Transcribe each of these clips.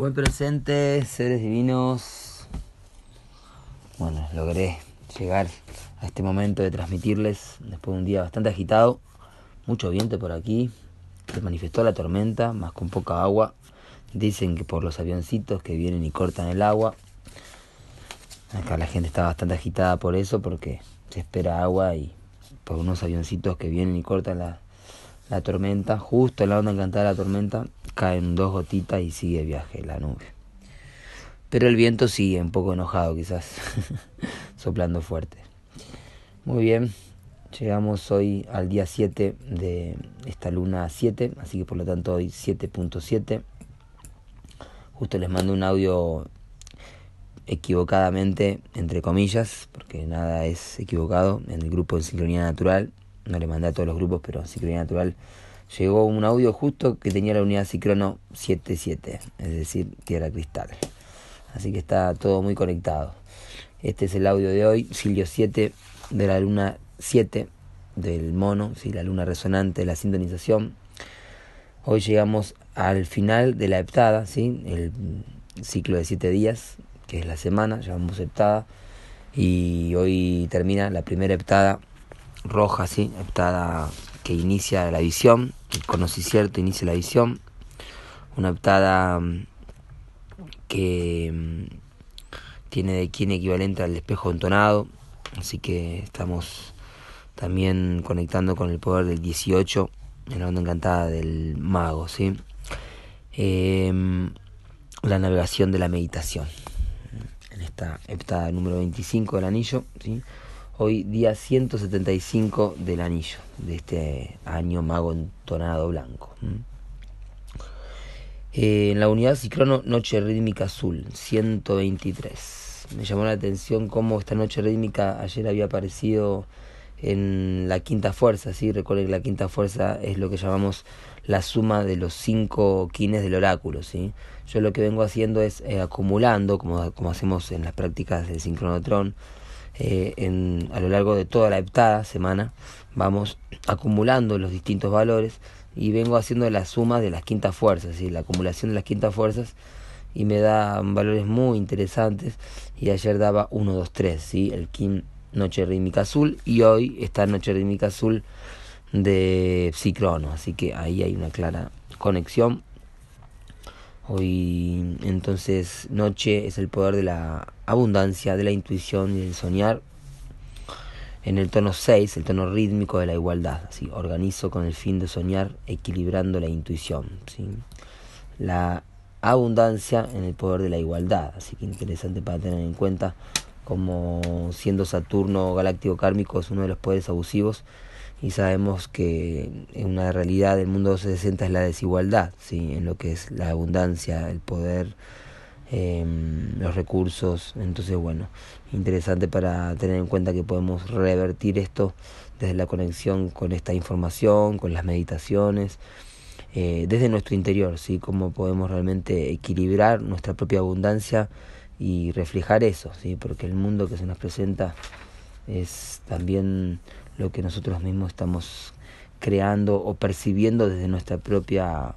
Buen presente, seres divinos. Bueno, logré llegar a este momento de transmitirles después de un día bastante agitado, mucho viento por aquí, se manifestó la tormenta, más con poca agua. Dicen que por los avioncitos que vienen y cortan el agua. Acá la gente está bastante agitada por eso, porque se espera agua y por unos avioncitos que vienen y cortan la, la tormenta, justo en la onda encantada de la tormenta, caen dos gotitas y sigue viaje la nube. Pero el viento sigue un poco enojado quizás, soplando fuerte. Muy bien, llegamos hoy al día 7 de esta luna 7, así que por lo tanto hoy 7.7. Justo les mando un audio equivocadamente, entre comillas, porque nada es equivocado, en el grupo de sincronía natural. No le mandé a todos los grupos, pero sincronía natural llegó un audio justo que tenía la unidad Cicrono 77, es decir, tierra cristal. Así que está todo muy conectado. Este es el audio de hoy, Silio 7 de la luna 7 del mono, ¿sí? la luna resonante, la sintonización. Hoy llegamos al final de la heptada, ¿sí? el ciclo de 7 días, que es la semana, llamamos heptada. Y hoy termina la primera heptada roja, ¿sí? heptada que inicia la visión, el cierto inicia la visión, una heptada mm, que mm, tiene de quien equivalente al espejo entonado, así que estamos también conectando con el poder del 18 en la onda encantada del mago, ¿sí? Em, la navegación de la meditación en esta heptada número 25 del anillo, ¿sí? Hoy día 175 del anillo, de este año mago entonado blanco. Eh, en la unidad Cicrono Noche Rítmica Azul, 123. Me llamó la atención cómo esta noche rítmica ayer había aparecido en la quinta fuerza, ¿sí? Recuerden que la quinta fuerza es lo que llamamos la suma de los cinco quines del oráculo, ¿sí? Yo lo que vengo haciendo es eh, acumulando, como, como hacemos en las prácticas del sincronotron, eh, en, a lo largo de toda la heptada semana vamos acumulando los distintos valores y vengo haciendo la suma de las quintas fuerzas, y la acumulación de las quintas fuerzas y me da valores muy interesantes y ayer daba 1, 2, 3, ¿sí? el Kim Noche Rítmica Azul y hoy está Noche Rítmica Azul de Psicrono, así que ahí hay una clara conexión Hoy entonces noche es el poder de la abundancia, de la intuición y del soñar. En el tono 6, el tono rítmico de la igualdad. ¿sí? Organizo con el fin de soñar, equilibrando la intuición. ¿sí? La abundancia en el poder de la igualdad. Así que interesante para tener en cuenta como siendo Saturno galáctico kármico es uno de los poderes abusivos y sabemos que en una realidad del mundo 60 es la desigualdad, ¿sí? en lo que es la abundancia, el poder, em, los recursos. Entonces, bueno, interesante para tener en cuenta que podemos revertir esto desde la conexión con esta información, con las meditaciones, eh, desde nuestro interior, ¿sí? cómo podemos realmente equilibrar nuestra propia abundancia y reflejar eso, ¿sí? porque el mundo que se nos presenta es también lo que nosotros mismos estamos creando o percibiendo desde nuestra propia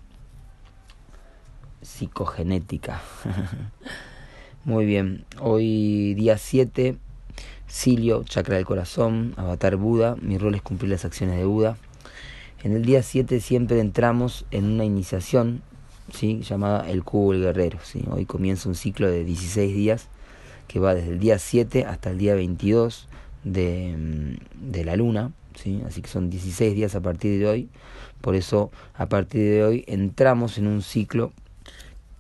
psicogenética. Muy bien, hoy día 7, Silio, chakra del corazón, avatar Buda, mi rol es cumplir las acciones de Buda. En el día 7 siempre entramos en una iniciación ¿sí? llamada el cubo del guerrero. ¿sí? Hoy comienza un ciclo de 16 días que va desde el día 7 hasta el día 22 de, de la luna, ¿sí? así que son 16 días a partir de hoy, por eso a partir de hoy entramos en un ciclo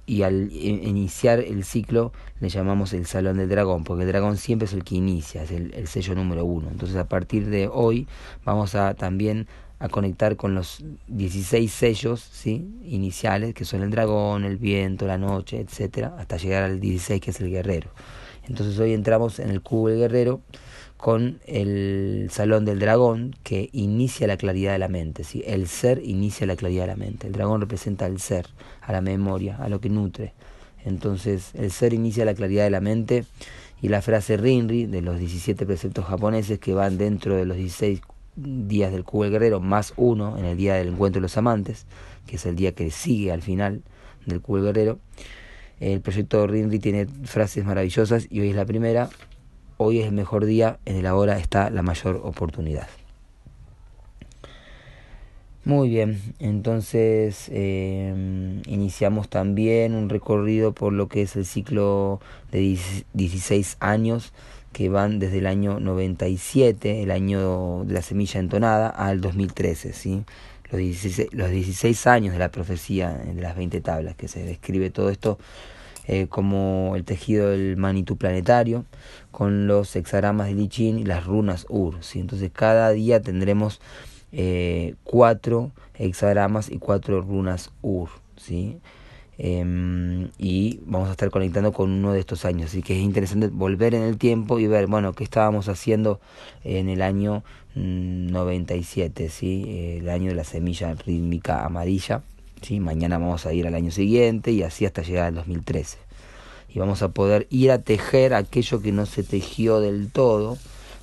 y al iniciar el ciclo le llamamos el salón del dragón, porque el dragón siempre es el que inicia, es el, el sello número uno. Entonces a partir de hoy vamos a también a conectar con los 16 sellos ¿sí? iniciales, que son el dragón, el viento, la noche, etcétera, hasta llegar al 16 que es el guerrero. Entonces hoy entramos en el cubo del guerrero con el Salón del Dragón que inicia la claridad de la mente. ¿sí? El ser inicia la claridad de la mente. El dragón representa al ser, a la memoria, a lo que nutre. Entonces el ser inicia la claridad de la mente y la frase Rinri de los 17 preceptos japoneses que van dentro de los 16 días del cubo guerrero más uno en el día del encuentro de los amantes, que es el día que sigue al final del cubo del guerrero, El proyecto RINRI tiene frases maravillosas y hoy es la primera. Hoy es el mejor día, en el ahora está la mayor oportunidad. Muy bien, entonces eh, iniciamos también un recorrido por lo que es el ciclo de 16 años que van desde el año 97, el año de la semilla entonada, al 2013, ¿sí? Los 16, los 16 años de la profecía de las 20 tablas, que se describe todo esto eh, como el tejido del Manitou planetario, con los hexagramas de Lichin y las runas Ur, ¿sí? Entonces cada día tendremos eh, cuatro hexagramas y cuatro runas Ur, ¿sí? Em, y vamos a estar conectando con uno de estos años. Así que es interesante volver en el tiempo y ver, bueno, qué estábamos haciendo en el año 97, mm, ¿sí? el año de la semilla rítmica amarilla. ¿Sí? Mañana vamos a ir al año siguiente y así hasta llegar al 2013. Y vamos a poder ir a tejer aquello que no se tejió del todo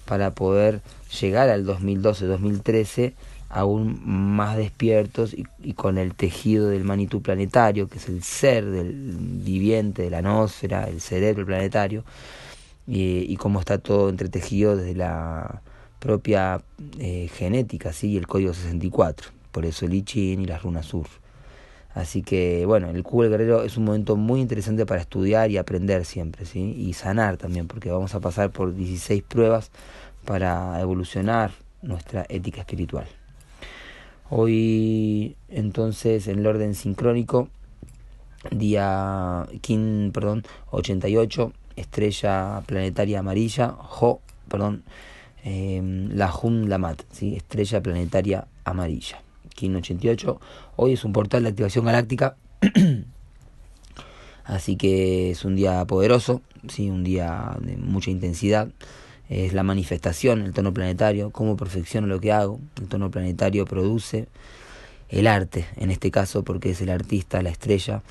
para poder llegar al 2012-2013 aún más despiertos y, con el tejido del manitú planetario, que es el ser del viviente de la atmósfera, el cerebro planetario, y, cómo está todo entretejido desde la propia eh, genética, ¿sí? y el código 64, por eso el I Ching y las runas sur. Así que bueno, el cubo del guerrero es un momento muy interesante para estudiar y aprender siempre, ¿sí? y sanar también, porque vamos a pasar por 16 pruebas para evolucionar nuestra ética espiritual. Hoy entonces en el orden sincrónico, día kin, perdón, 88, estrella planetaria amarilla, Jo, perdón, eh, la Jun Lamat, ¿sí? estrella planetaria amarilla. Kin 88, hoy es un portal de activación galáctica, así que es un día poderoso, ¿sí? un día de mucha intensidad es la manifestación, el tono planetario, cómo perfecciono lo que hago. El tono planetario produce el arte, en este caso porque es el artista, la estrella,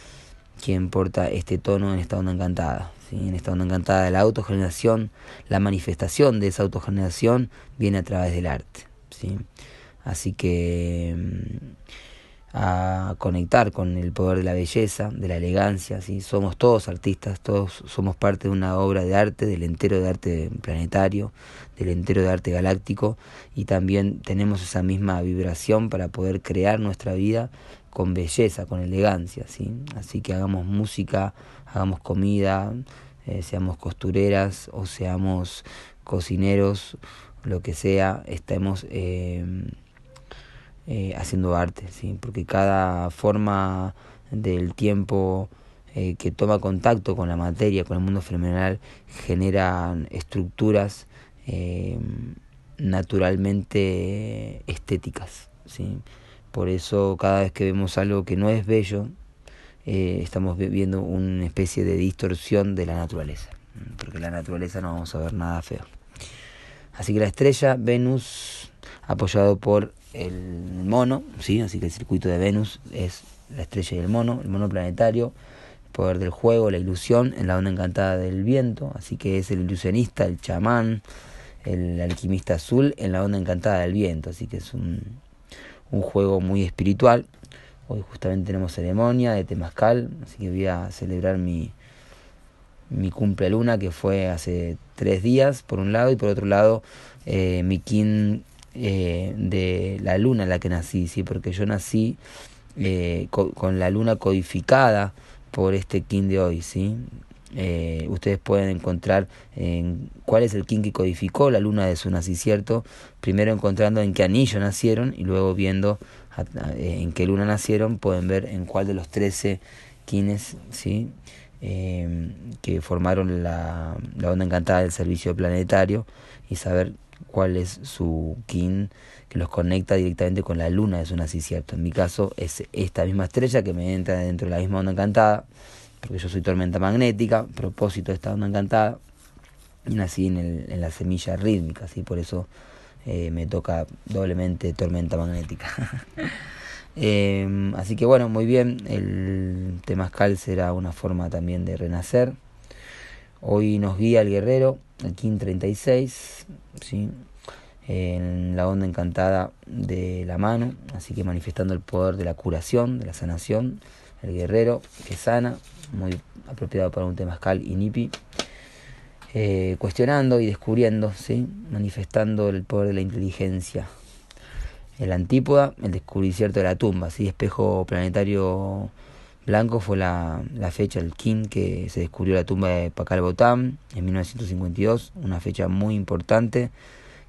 quien porta este tono en esta onda encantada. ¿sí? En esta onda encantada la autogeneración, la manifestación de esa autogeneración viene a través del arte. ¿sí? Así que mm, a conectar con el poder de la belleza, de la elegancia, ¿sí? somos todos artistas, todos somos parte de una obra de arte, del entero de arte planetario, del entero de arte galáctico y también tenemos esa misma vibración para poder crear nuestra vida con belleza, con elegancia, ¿sí? así que hagamos música, hagamos comida, eh, seamos costureras o seamos cocineros, lo que sea, estemos... Eh, eh, haciendo arte, ¿sí? porque cada forma del tiempo eh, que toma contacto con la materia, con el mundo fenomenal, genera estructuras eh, naturalmente estéticas. ¿sí? Por eso cada vez que vemos algo que no es bello, estamos viendo una especie de distorsión de la naturaleza, porque la naturaleza no vamos a ver nada feo. Así que la estrella Venus, apoyado por el mono, ¿sí? así que el circuito de Venus es la estrella y el mono, el mono planetario, el poder del juego, la ilusión en la onda encantada del viento, así que es el ilusionista, el chamán, el alquimista azul en la onda encantada del viento, así que es un, un juego muy espiritual. Hoy justamente tenemos ceremonia de Temazcal, así que voy a celebrar mi, mi cumple luna que fue hace tres días por un lado y por otro lado eh, mi kin eh, de la luna en la que nací, ¿sí? porque yo nací eh, con, la luna codificada por este kin de hoy. ¿sí? Eh, ustedes pueden encontrar en cuál es el kin que codificó la luna de su nacimiento, primero encontrando en qué anillo nacieron y luego viendo en qué luna nacieron, pueden ver en cuál de los 13 kines ¿sí? que formaron la, la onda encantada del servicio planetario y saber cuál es su kin que los conecta directamente con la luna de su nacimiento. En mi caso es esta misma estrella que me entra dentro de la misma onda encantada, porque yo soy tormenta magnética, propósito de esta onda encantada, nací en, el, en la semilla rítmica, ¿sí? por eso eh, me toca doblemente tormenta magnética. Em, así que bueno, muy bien, el temazcal será una forma también de renacer. Hoy nos guía el guerrero, el King 36, ¿sí? en la onda encantada de la mano, así que manifestando el poder de la curación, de la sanación, el guerrero que sana, muy apropiado para un temazcal y nipi. Eh, cuestionando y descubriendo, ¿sí? manifestando el poder de la inteligencia. El antípoda, el descubrimiento de la tumba, ¿sí? espejo planetario blanco fue la, la fecha, el kin que se descubrió la tumba de Pakal Botam en 1952, una fecha muy importante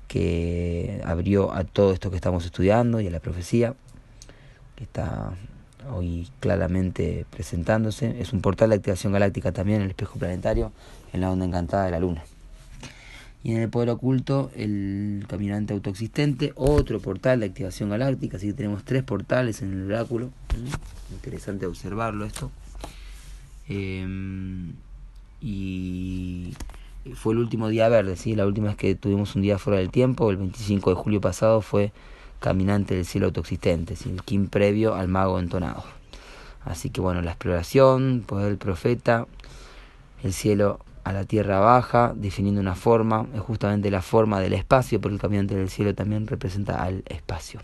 que abrió a todo esto que estamos estudiando y a la profecía, que está hoy claramente presentándose. Es un portal de activación galáctica también, el espejo planetario, en la onda encantada de la luna. Y en el poder oculto, el caminante autoexistente, otro portal de activación galáctica, así que tenemos tres portales en el oráculo. ¿Mm? Interesante observarlo esto. Em, y fue el último día verde, ¿sí? la última vez que tuvimos un día fuera del tiempo, el 25 de julio pasado, fue caminante del cielo autoexistente, el kim previo al mago entonado. Así que bueno, la exploración, poder del profeta, el cielo a la tierra baja, definiendo una forma, es justamente la forma del espacio, porque el caminante del cielo también representa al espacio.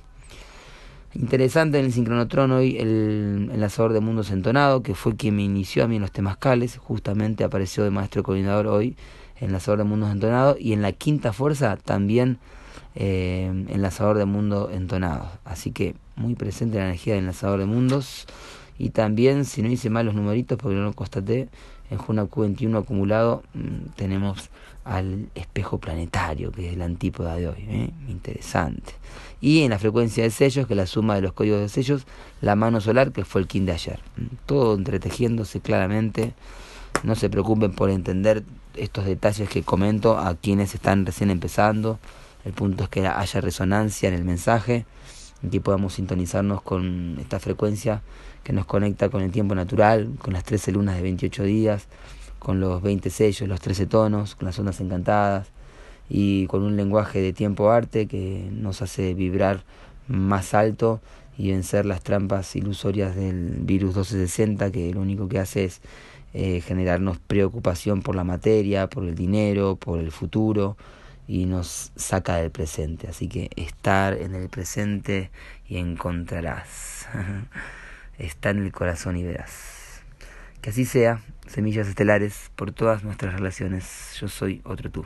Interesante en el sincronotrón hoy el enlazador de mundos entonado, que fue quien me inició a mí en los temascales, justamente apareció de maestro coordinador hoy, enlazador de mundos entonado, y en la quinta fuerza también eh, enlazador de mundo entonado. Así que muy presente la energía del enlazador de mundos. Y también, si no hice mal los numeritos, porque no lo constaté, en Juna Q21 acumulado mm, tenemos al espejo planetario, que es la antípoda de hoy. ¿eh? Interesante. Y en la frecuencia de sellos, que es la suma de los códigos de sellos, la mano solar, que fue el kin de ayer. Mm, todo entretejiéndose claramente. No se preocupen por entender estos detalles que comento a quienes están recién empezando. El punto es que haya resonancia en el mensaje y podamos sintonizarnos con esta frecuencia que nos conecta con el tiempo natural, con las 13 lunas de 28 días, con los 20 sellos, los 13 tonos, con las ondas encantadas y con un lenguaje de tiempo-arte que nos hace vibrar más alto y vencer las trampas ilusorias del virus 1260 que lo único que hace es eh, generarnos preocupación por la materia, por el dinero, por el futuro y nos saca del presente. Así que estar en el presente y encontrarás. Está en el corazón y verás. Que así sea, semillas estelares por todas nuestras relaciones. Yo soy otro tú.